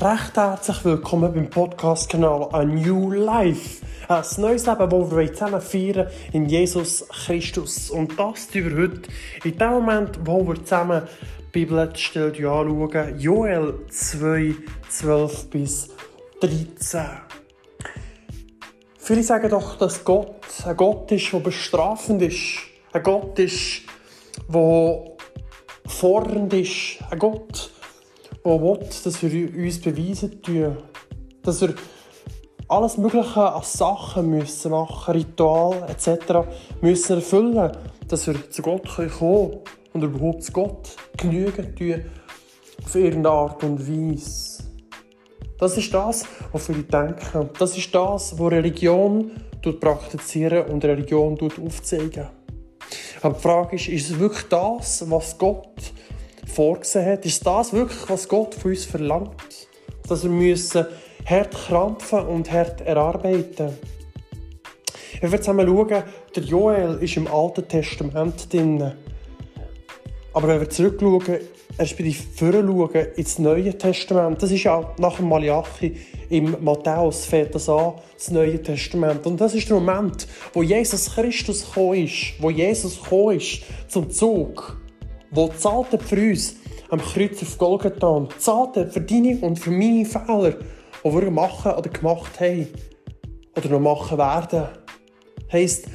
recht herzlich willkommen beim Podcast-Kanal A New Life. Ein neues Leben, das wir zusammen feiern in Jesus Christus. Und das tun wir heute in dem Moment, wo wir zusammen die Bibelstelle anschauen. Joel 2, 12 bis 13. Viele sagen doch, dass Gott ein Gott ist, der bestrafend ist. Ein Gott ist, der fordernd ist. Ein Gott, der will, dass wir uns beweisen tun. Dass wir alles Mögliche an Sachen müssen machen, Ritual etc. müssen erfüllen, dass wir zu Gott kommen können und überhaupt zu Gott genügen tun auf irgendeine Art und Weise. Das ist das, was viele denken. Das ist das, was Religion praktizieren und Religion aufzeigen. Aber die Frage ist, ist es wirklich das, was Gott vorgesehen hat? Ist das wirklich, was Gott von uns verlangt? Dass wir müssen hart krampfen und hart erarbeiten. Wir werden zusammen schauen, der Joel ist im Alten Testament drin. Aber wenn wir zurückschauen, respektive vorschauen ins Neue Testament, das ist ja nach dem Malachi im Matthäus fängt das an, das Neue Testament. Und das ist der Moment, wo Jesus Christus gekommen ist, wo Jesus gekommen ist zum Zug, wo zahlt er für uns am Kreuz auf Golgatha, zahlt er für deine und für meine Fehler, die wir machen oder gemacht haben oder noch machen werden. Heißt,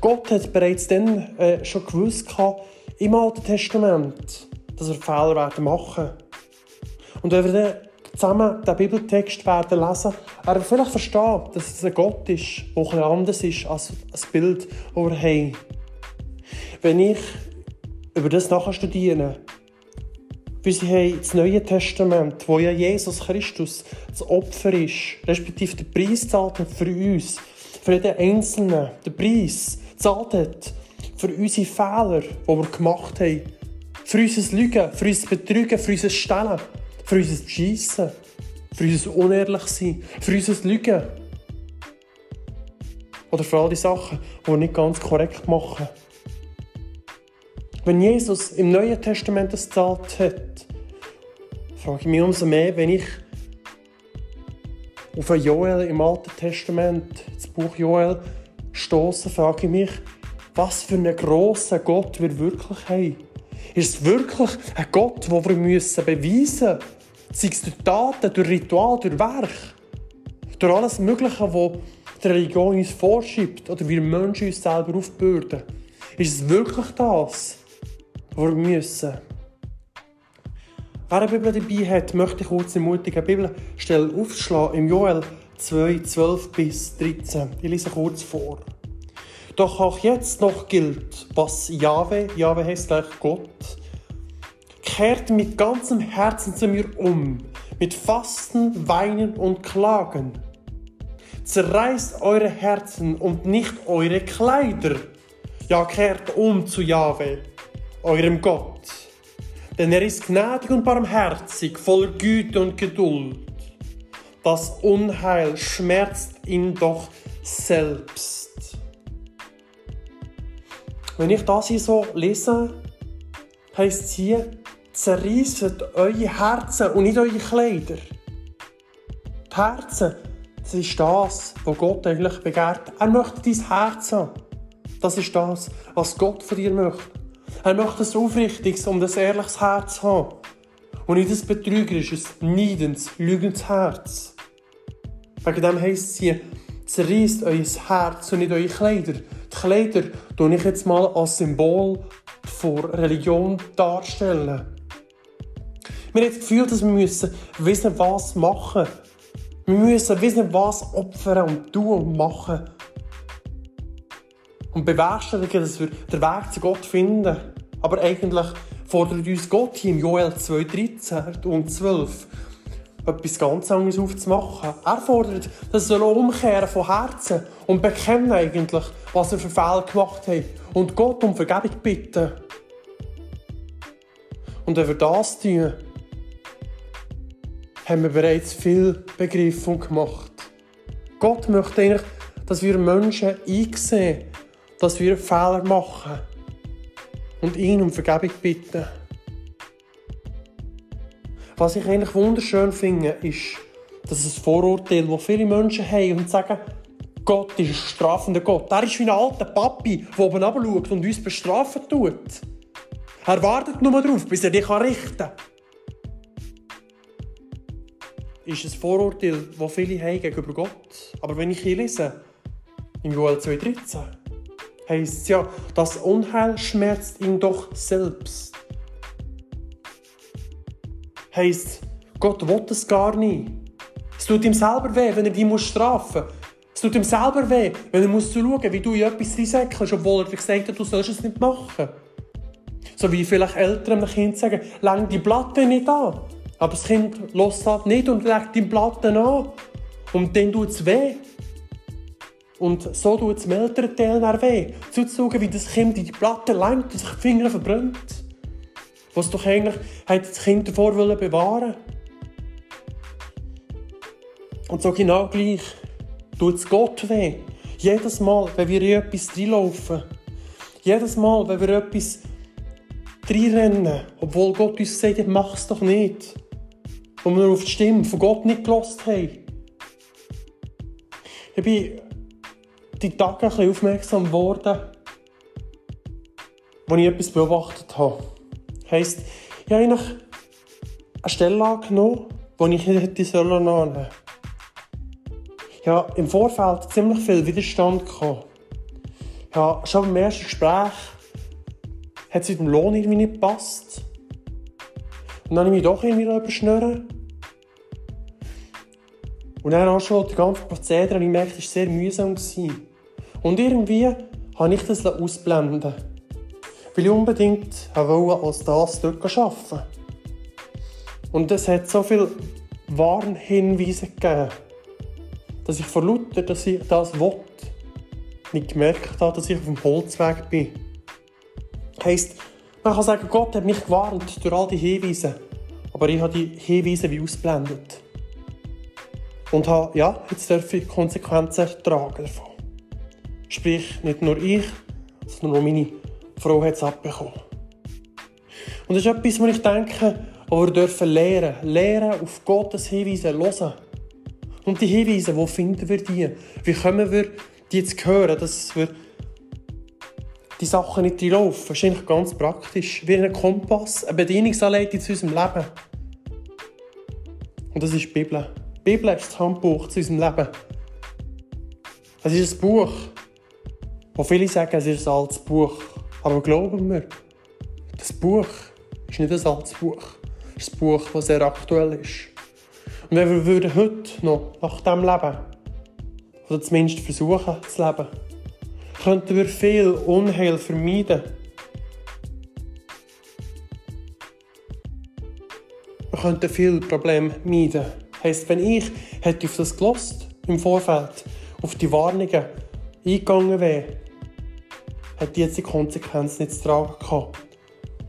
Gott hat bereits dann äh, schon gewusst im Alten Testament, dass wir Fehler werden machen. Und wenn wir dann zusammen den Bibeltext werden lesen, werden wir vielleicht verstehen, dass es ein Gott ist, der etwas anders ist als ein Bild, das wir haben. Wenn ich über das nachstudiere, wie sie haben das Neue Testament, wo ja Jesus Christus das Opfer ist, respektive den Preis zahlt hat für uns, für jeden Einzelnen, den Preis zahlt hat für unsere Fehler, die wir gemacht haben, für unser Lügen, für unser Betrügen, für unser Stellen, für unser Schiessen, für unser Unehrlichsein, für unser Lügen. Oder für all die Sachen, die wir nicht ganz korrekt machen. Wenn Jesus im Neuen Testament das gezahlt hat, frage ich mich umso mehr, wenn ich auf ein Joel im Alten Testament, das Buch Joel, stoße, frage ich mich, was für einen grossen Gott wir wirklich haben. Ist es wirklich ein Gott, den wir müssen beweisen müssen? Sei es durch Taten, durch Ritual, durch Werk, durch alles Mögliche, was die Religion uns vorschiebt oder wir Menschen uns selber aufbürden. Ist es wirklich das? Wir müssen. Wer eine Bibel dabei hat, möchte ich kurz eine Bibelstelle aufzuschlagen im Joel 2, 12 bis 13. Ich lese kurz vor. Doch auch jetzt noch gilt, was Jahwe, Jahwe heißt gleich Gott, kehrt mit ganzem Herzen zu mir um, mit Fasten, Weinen und Klagen. Zerreißt eure Herzen und nicht eure Kleider. Ja, kehrt um zu Jahwe eurem Gott. Denn er ist gnädig und barmherzig, voller Güte und Geduld. Das Unheil schmerzt ihn doch selbst. Wenn ich das hier so lese, heisst es hier, zerreißt eure Herzen und nicht eure Kleider. Die Herzen, das ist das, was Gott eigentlich begehrt. Er möchte dein Herz haben. Das ist das, was Gott von dir möchte. Er möchte ein aufrichtiges und ein ehrliches Herz haben. Und nicht ein betrügerisches, neidendes, lügendes Herz. Wegen dem heisst es hier, zerreißt euer Herz und nicht eure Kleider. Die Kleider tue ich jetzt mal als Symbol vor Religion darstellen. Wir haben das Gefühl, dass wir müssen wissen, was machen. Wir müssen wissen, was opfern und tun und machen. Und bewerkstelligen, dass wir den Weg zu Gott finden. Aber eigentlich fordert uns Gott hier im Joel 2, 13 und 12 etwas ganz anderes aufzumachen. Er fordert, dass wir umkehren von Herzen und bekennen eigentlich, was wir für Fehler gemacht haben und Gott um Vergebung bitten. Und wenn wir das tun, haben wir bereits viel begriffen und gemacht. Gott möchte eigentlich, dass wir Menschen einsehen, dass wir Fehler machen und ihn um Vergebung bitten. was ich eigentlich wunderschön finde, ist, dass es Vorurteil, das viele Menschen haben und sagen, Gott ist ein strafender Gott. Er ist wie ein alter Papi, der oben schaut und uns bestrafen tut. Er wartet nur darauf, bis er dich richten kann. Ist ein Vorurteil, das viele haben gegenüber Gott. Aber wenn ich hier lese, im Joel 2,13, heisst es ja, das Unheil schmerzt ihn doch selbst. Heisst, Gott will es gar nicht. Es tut ihm selber weh, wenn er dich strafen muss. Es tut ihm selber weh, wenn er muss schauen wie du in etwas reinsäckelst, obwohl er dir gesagt hat, du sollst es nicht machen. So wie vielleicht Eltern einem Kind sagen, läng die Platte nicht an. Aber das Kind lässt halt nicht und legt die Platte an. Und dann tut es weh. Und so tut es dem dann weh. Zuzuschauen, wie das Kind die Platte lenkt und sich die Finger verbrennt. Was doch eigentlich hat das Kind davor bewahren Und so genau gleich tut es Gott weh. Jedes Mal, wenn wir in etwas reinlaufen, jedes Mal, wenn wir etwas reinrennen, obwohl Gott uns hat, mach es doch nicht, und wir auf die Stimme von Gott nicht gelost haben. Ich bin die Tage ein bisschen aufmerksam geworden, als ich etwas beobachtet habe. Das heisst, ich habe eigentlich eine Stelle angenommen, die ich nicht hätte annehmen sollen ja, im Vorfeld ziemlich viel Widerstand gehabt. Ja, schon beim ersten Gespräch hat es mit dem Lohn irgendwie nicht gepasst. Und dann habe ich mich doch irgendwie überschnüren. Und dann auch schon die ganze Prozedere, ich merkte, es war sehr mühsam. Gewesen. Und irgendwie habe ich das ausblenden Weil ich unbedingt wollte, als das dort arbeiten. Und es hat so viele Warnhinweise gegeben dass ich vor lauter, dass ich das will, nicht gemerkt habe, dass ich auf dem Holzweg bin. Heisst, man kann sagen, Gott hat mich gewarnt durch all die Hinweise, aber ich habe die Hinweise wie ausblendet. Und habe, ja, jetzt darf ich Konsequenzen tragen davon. Sprich, nicht nur ich, sondern auch meine Frau hat es abbekommen. Und das ist etwas, wo ich denke, wo wir dürfen lernen. Lernen, auf Gottes Hinweise hören. Und die Hinweise, wo finden wir die? Wie können wir die zu hören, dass wir die Sachen nicht laufen? Das ist eigentlich ganz praktisch. Wie ein Kompass, eine Bedienungsanleitung zu unserem Leben. Und das ist die Bibel. Die Bibel ist das Handbuch zu unserem Leben. Es ist ein Buch, wo viele sagen, es ist ein altes Buch. Aber glauben wir, das Buch ist nicht ein altes Buch. Es ist ein Buch, das sehr aktuell ist. Und wenn wir würden heute noch nach dem leben, oder zumindest versuchen zu leben, könnten wir viel Unheil vermeiden. Wir könnten viele Probleme meiden. Heisst, wenn ich hätte auf das gelost im Vorfeld, auf die Warnungen eingegangen wäre, hätte ich jetzt die Konsequenz nicht zu tragen gehabt.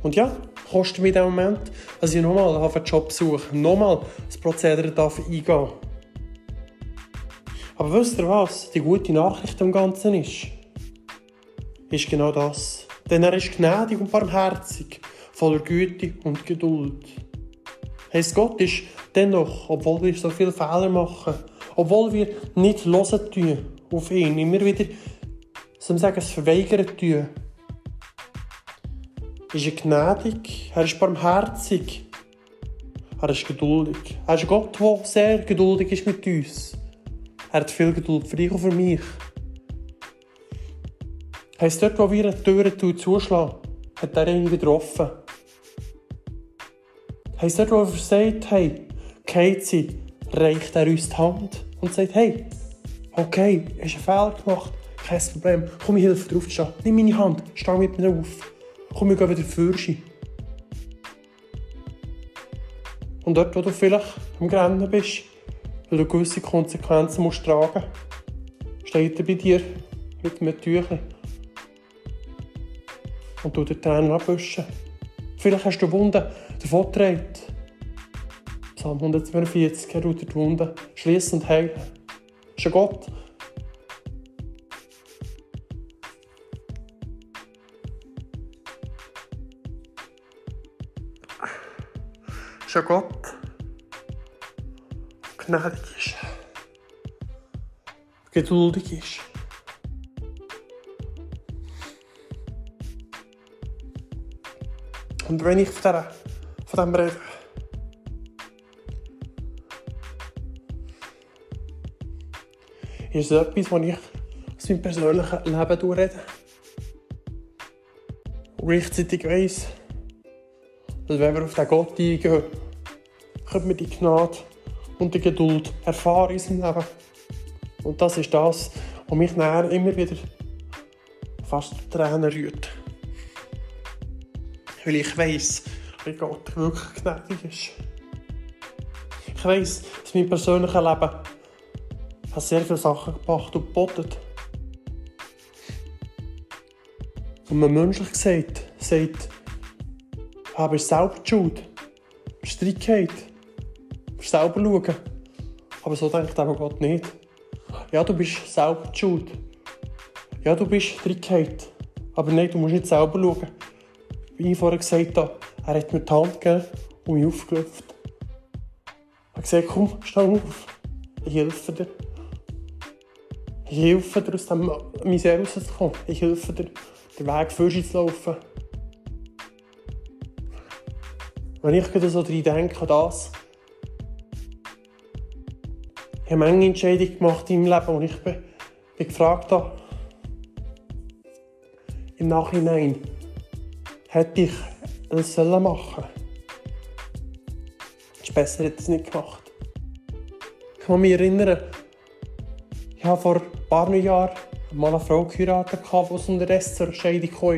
Und ja, kostet mich in dem Moment, dass ich nochmal einen Job suche, nochmal das Prozedere darf eingehen Aber wisst ihr was? Die gute Nachricht am Ganzen ist, ist genau das. Denn er ist gnädig und barmherzig, voller Güte und Geduld. Heißt Gott ist dennoch, obwohl wir so viele Fehler machen, obwohl wir nicht hören tun auf ihn, immer wieder, soll sagen, es verweigern tun, ist er gnädig, er ist barmherzig, er ist geduldig. Er ist ein Gott, der sehr geduldig ist mit uns. Er hat viel Geduld für dich und für mich. Heißt dort, wo wir die Türen zuschlagen, hat er ihn wieder offen. Heißt dort, wo wir sagt hey, sie, reicht er uns die Hand und sagt, hey, okay, hast einen Fehler gemacht, kein Problem, komm, ich helfe dir aufzustehen, nimm meine Hand, steh mit mir auf komm, wir gehen wieder Fürschi. Und dort, wo du vielleicht am Rennen bist, weil du gewisse Konsequenzen musst tragen musst, steht er bei dir mit einem Tüchlein und du den Tränen abwischen. Vielleicht hast du Wunden davon getragen. Psalm 142, er die Wunden schließen und heilen. Ist ein Gott, ist, geduldig ist. Und wenn ich von, der, von dem rede, ist es etwas, was ich aus meinem persönlichen Leben durchrede. Und gleichzeitig weiss, dass wenn wir auf den Gott eingehen, können wir die Gnade und die Geduld erfahren in unserem Leben. Und das ist das, was mich näher immer wieder fast Tränen rührt. Weil ich weiss, wie Gott wirklich gnädig ist. Ich weiss, dass mein persönliches Leben hat sehr viele Sachen gebracht und geboten. Und man menschlich gesagt, sagt, aber ist selber die Schuld. Streitigkeit. Selber schauen. Aber so denkt aber Gott nicht. Ja, du bist selber die Schuld. Ja, du bist Streitigkeit. Aber nein, du musst nicht selber schauen. Wie ich vorher gesagt habe, er hat mir die Hand gegeben und mich aufgelöst. Er hat gesagt, komm, steh auf. Ich helfe dir. Ich helfe dir, aus dem Misere rauszukommen. Ich helfe dir, den Weg für zu laufen. Wenn ich so daran denke, das, ich habe manche Entscheidungen gemacht meinem Leben, und ich bin, bin gefragt habe, im Nachhinein, hätte ich das machen sollen. Es ist besser, hätte ich es nicht gemacht. Ich kann mich erinnern, ich habe vor ein paar Jahren mal eine Frau geheiratet, die aus Rest zur Scheidung kam.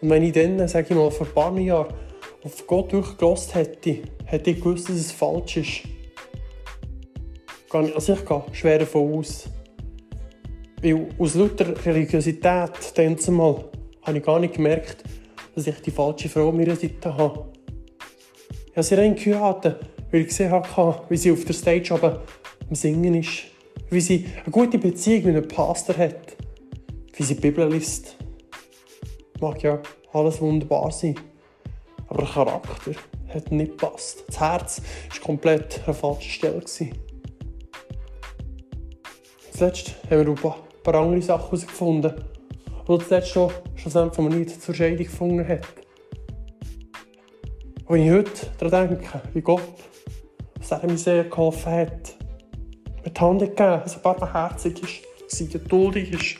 Und wenn ich dann, sage ich mal, vor ein paar Jahren auf Gott durchgelost hätte, hätte ich gewusst, dass es falsch ist. Also ich gehe schwer davon aus. Weil aus lauter Religiosität, dann mal, habe ich gar nicht gemerkt, dass ich die falsche Frau an meiner Seite habe. Ich habe sie rein geheiratet, weil ich gesehen habe, wie sie auf der Stage aber am Singen ist. Wie sie eine gute Beziehung mit einem Pastor hat. Wie sie die Bibel liest. Mag ja alles wunderbar sein. Aber der Charakter hat nicht gepasst. Das Herz war komplett an der falschen Stelle. Zuletzt haben wir ein paar andere Sachen herausgefunden, die zuletzt schon schlussendlich nicht zur Scheidung gefunden hat. Wenn ich heute daran denke, wie Gott aus dieser Misere geholfen hat, mit die Hand gegeben, dass er barmherzig ist, dass er geduldig ist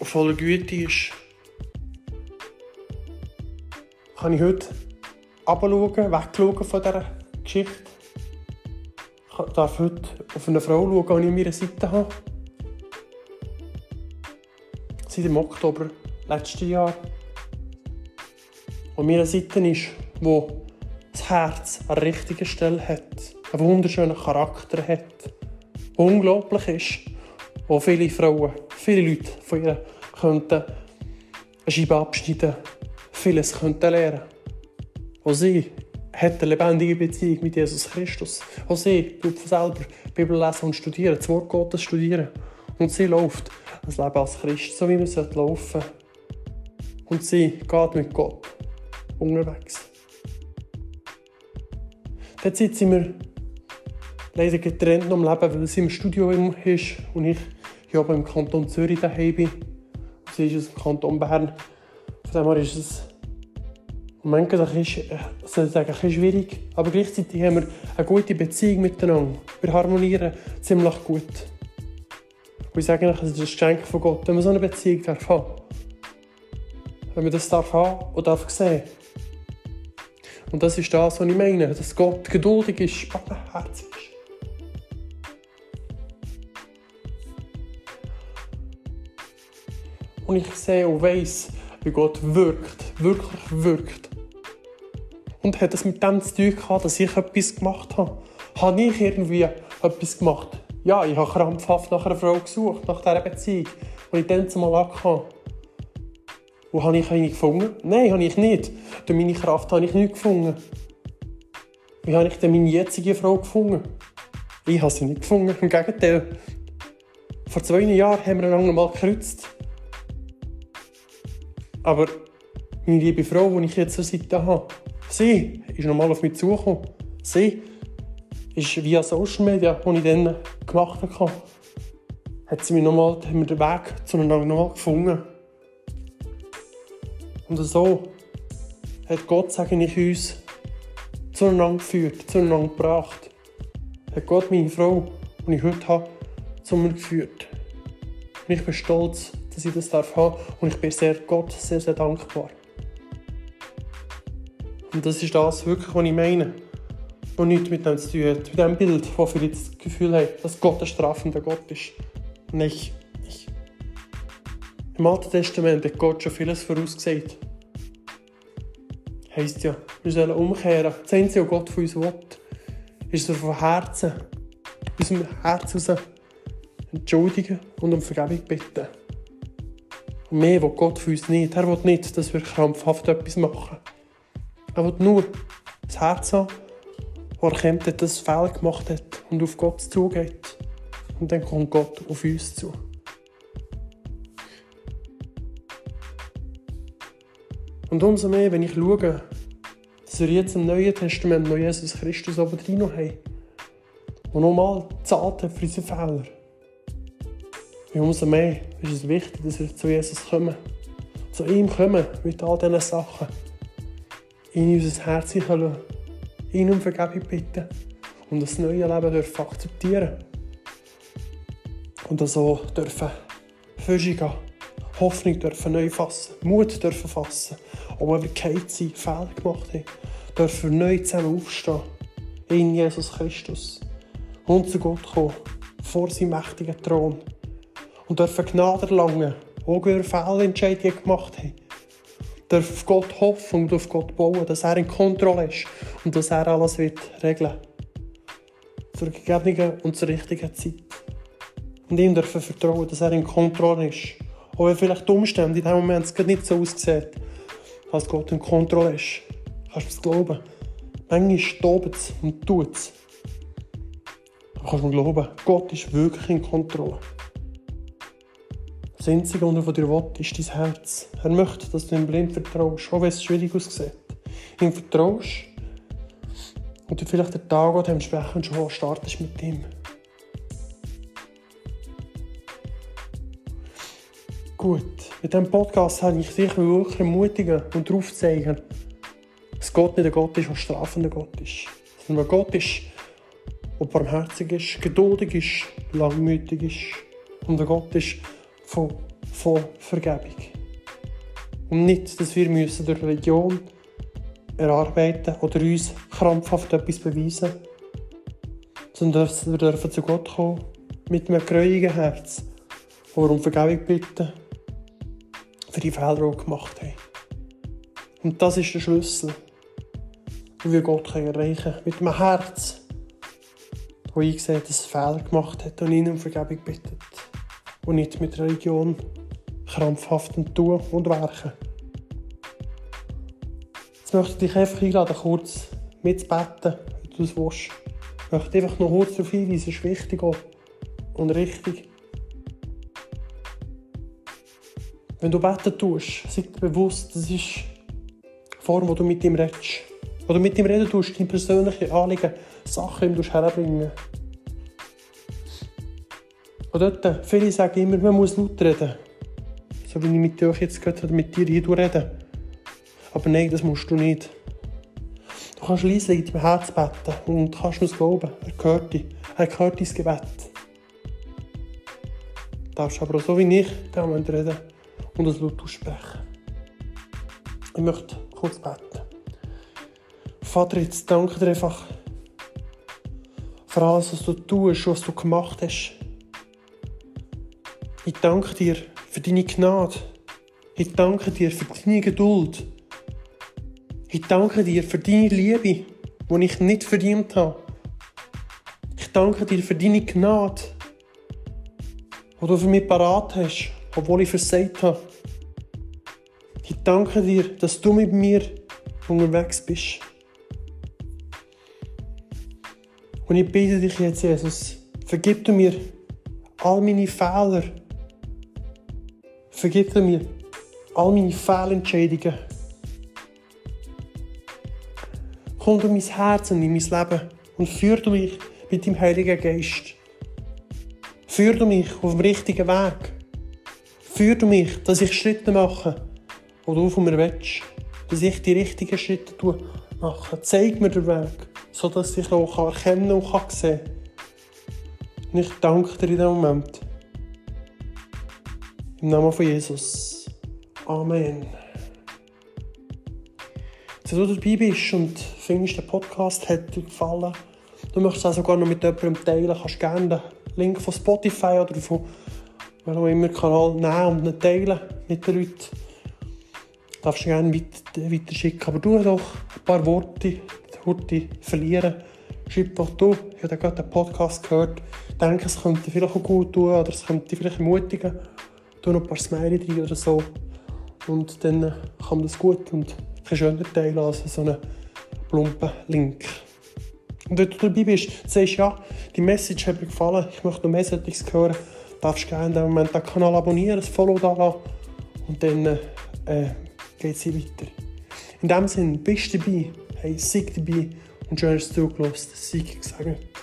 und voller Güte ist, kann ich heute abschauen, wegschauen von dieser Geschichte. Ich darf heute auf eine Frau schauen, die ich an meiner Seite habe. Seit dem Oktober letzten Jahr. An meiner Seite ist, wo das Herz an der richtigen Stelle hat, einen wunderschönen Charakter hat, der unglaublich ist, wo viele Frauen, viele Leute von ihr könnten eine Scheibe abschneiden vieles könnten lernen Auch sie hat eine lebendige Beziehung mit Jesus Christus. Auch sie tut selber Bibel lesen und studieren, das Wort Gottes studieren. Und sie läuft das Leben als Christ, so wie man es laufen Und sie geht mit Gott unterwegs. Derzeit sind wir leider getrennt am Leben, weil sie im Studio ist und ich hier oben im Kanton Zürich daheim bin. sie ist aus dem Kanton Bern. Von dem her ist es manchmal ist, ich sagen, ein schwierig, aber gleichzeitig haben wir eine gute Beziehung miteinander. Wir harmonieren ziemlich gut. Und ich sage, es ist ein Geschenk von Gott, wenn man so eine Beziehung darf haben. Wenn man das darf haben und darf sehen. Und das ist das, was ich meine, dass Gott geduldig ist, barmherzig ist. Und ich sehe und weiss, wie Gott wirkt, wirklich wirkt und hat es mit dem zu tun gehabt, dass ich etwas gemacht habe. Habe ich irgendwie etwas gemacht? Ja, ich habe krampfhaft nach einer Frau gesucht, nach dieser Beziehung, die ich dann zumal hatte. Und habe ich eine gefunden? Nein, habe ich nicht. Durch meine Kraft habe ich nicht gefunden. Wie habe ich denn meine jetzige Frau gefunden? Ich habe sie nicht gefunden. Im Gegenteil. Vor zwei Jahren haben wir einander mal gekreuzt. Aber meine liebe Frau, die ich jetzt zur Seite habe, Sie ist nochmal auf mich zugekommen. Sie ist via Social Media, die ich dann gemacht habe, hat sie mir nochmal, den Weg zueinander nochmal gefunden. Und so hat Gott, sage ich, uns zueinander geführt, zueinander gebracht. Hat Gott meine Frau, die ich heute habe, zu mir geführt. Und ich bin stolz, dass ich das darf haben und ich bin sehr Gott sehr, sehr dankbar. Und das ist das wirklich, was ich meine. Was nichts mit dem zu tun hat. Mit dem Bild, wo jetzt das Gefühl haben, dass Gott ein strafender Gott ist. Nicht. nicht. Im Alten Testament hat Gott schon vieles vorausgesagt. Heißt ja, wir sollen umkehren. Das Einzige, was Gott von uns will, ist so von Herzen, aus dem Herzen heraus entschuldigen und um Vergebung bitten. Und mehr will Gott von uns nicht. Er will nicht, dass wir krampfhaft etwas machen. Er will nur das Herz haben, wo er dass er Fehler gemacht hat und auf Gott zugeht. Und dann kommt Gott auf uns zu. Und umso mehr, wenn ich schaue, dass wir jetzt im Neuen Testament noch Jesus Christus oben drin haben, der nochmal zahlt für unsere Fehler. Und umso mehr ist es wichtig, dass wir zu Jesus kommen. Zu ihm kommen mit all diesen Sachen. In unser Herz lassen. Ihn um Vergebung bitten. Und das neue Leben dürfen akzeptieren. Und so dürfen Fische gehen. Hoffnung dürfen neu fassen. Mut dürfen fassen. Auch wenn wir keine Zeit Fehler gemacht haben, dürfen wir neu zusammen aufstehen. In Jesus Christus. Und zu Gott kommen. Vor seinem mächtigen Thron und dürfen Gnade erlangen, auch wenn wir Fehlentscheidungen gemacht haben. Dürfen auf Gott hoffen und auf Gott bauen, dass er in Kontrolle ist und dass er alles wird regeln Zur gegebenen und zur richtigen Zeit. Und ihm dürfen vertrauen, dass er in Kontrolle ist. Auch wenn vielleicht die Umstände in diesem Moment nicht so aussehen, als Gott in Kontrolle ist. Kannst du es glauben? Manchmal tobt es und tut es. Du kannst mir glauben, Gott ist wirklich in Kontrolle. Das Einzige, was er von dir will, ist dein Herz. Er möchte, dass du ihm blind vertraust, auch wenn es schwierig aussieht. Ihm vertraust und du vielleicht den Tag dementsprechend schon startest mit ihm. Gut, mit diesem Podcast habe ich dich wirklich ermutigen und darauf zeigen, dass Gott nicht ein Gott ist, der strafender Gott ist. Sondern ein Gott ist, der barmherzig ist, geduldig ist, langmütig ist. Und ein Gott ist, von, von Vergebung. Und nicht, dass wir müssen durch Religion erarbeiten oder uns krampfhaft etwas beweisen sondern wir dürfen zu Gott kommen mit einem gräuigen Herz, wo um Vergebung bitten für die Fehler, die wir gemacht haben. Und das ist der Schlüssel, wie wir Gott erreichen können. Mit einem Herz, das eingesehen dass er Fehler gemacht hat und ihn um Vergebung bittet und nicht mit Religion krampfhaft tun und werken. Jetzt möchte ich dich einfach einladen, kurz mitzubeten, wie du es willst. Ich möchte einfach noch kurz darauf hinweisen, es ist wichtig und richtig. Wenn du beten tust, sei dir bewusst, das ist die Form, wo du mit ihm redest. Wo du mit ihm reden tust, deine persönlichen Anliegen, Sachen ihm herbringen und dort, viele sagen immer, man muss laut reden. So wie ich mit dir jetzt gerade mit dir hier rede. Aber nein, das musst du nicht. Du kannst leise in deinem Herz beten und kannst mir glauben, er hört dich. Er hört dein Gebet. Du darfst aber auch so wie ich damit reden und es laut aussprechen. Ich möchte kurz beten. Vater, jetzt danke dir einfach für alles, was du tust, was du gemacht hast. Ich danke dir für deine Gnade. Ich danke dir für deine Geduld. Ich danke dir für deine Liebe, die ich nicht verdient habe. Ich danke dir für deine Gnade, die du für mich parat hast, obwohl ich versagt habe. Ich danke dir, dass du mit mir unterwegs bist. Und ich bitte dich jetzt, Jesus, vergib du mir all meine Fehler, Vergib mir all meine Fehlentscheidungen. Komm du in mein Herz und in mein Leben und führ du mich mit deinem Heiligen Geist. Führ du mich auf dem richtigen Weg. Führ du mich, dass ich Schritte mache, die du von mir willst. Dass ich die richtigen Schritte mache. Zeig mir den Weg, sodass ich auch erkennen und sehen kann. Und ich danke dir in diesem Moment. Im Namen von Jesus. Amen. Wenn du dabei bist und findest, der Podcast hat dir gefallen, du möchtest auch sogar noch mit jemandem teilen, kannst gerne den Link von Spotify oder von welchem auch immer Kanal nehmen und ihn teilen mit den Leuten. Du darfst gerne weiter schicken, aber du doch ein paar Worte, Worte verlieren. Schreib doch du, ich habe gerade den Podcast gehört, denke, es könnte vielleicht auch gut tun oder es könnte vielleicht ermutigen. Tu noch ein paar Smiley drin oder so. Und dann kann man das gut und ein schöner teilen als so einen plumpen Link. Und wenn du dabei bist, sagst ja, die Message hat mir gefallen, ich möchte noch mehr solches hören, darfst gerne in dem Moment den Kanal abonnieren, das Follow da lassen und dann äh, geht es weiter. In dem Sinne, bist du dabei, hey, sei dabei und schön, dass du zugelassen hast. Sei gesegnet.